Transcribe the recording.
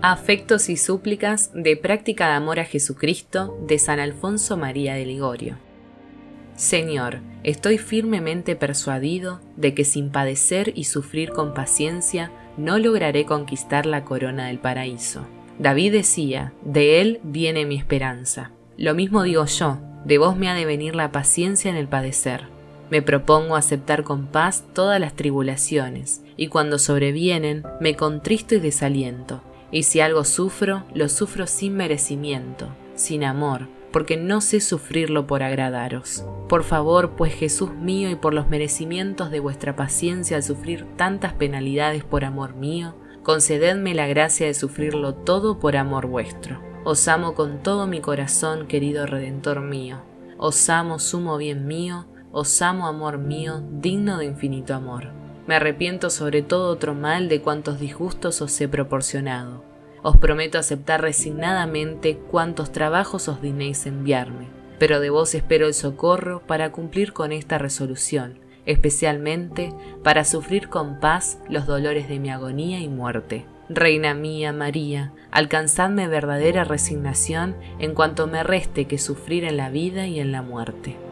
Afectos y súplicas de práctica de amor a Jesucristo de San Alfonso María de Ligorio. Señor, estoy firmemente persuadido de que sin padecer y sufrir con paciencia no lograré conquistar la corona del paraíso. David decía, de él viene mi esperanza. Lo mismo digo yo, de vos me ha de venir la paciencia en el padecer. Me propongo aceptar con paz todas las tribulaciones, y cuando sobrevienen, me contristo y desaliento y si algo sufro, lo sufro sin merecimiento, sin amor, porque no sé sufrirlo por agradaros. Por favor, pues Jesús mío, y por los merecimientos de vuestra paciencia al sufrir tantas penalidades por amor mío, concededme la gracia de sufrirlo todo por amor vuestro. Os amo con todo mi corazón, querido Redentor mío. Os amo, sumo bien mío, os amo, amor mío, digno de infinito amor. Me arrepiento sobre todo otro mal de cuantos disgustos os he proporcionado. Os prometo aceptar resignadamente cuantos trabajos os dignéis enviarme, pero de vos espero el socorro para cumplir con esta resolución, especialmente para sufrir con paz los dolores de mi agonía y muerte. Reina mía María, alcanzadme verdadera resignación en cuanto me reste que sufrir en la vida y en la muerte.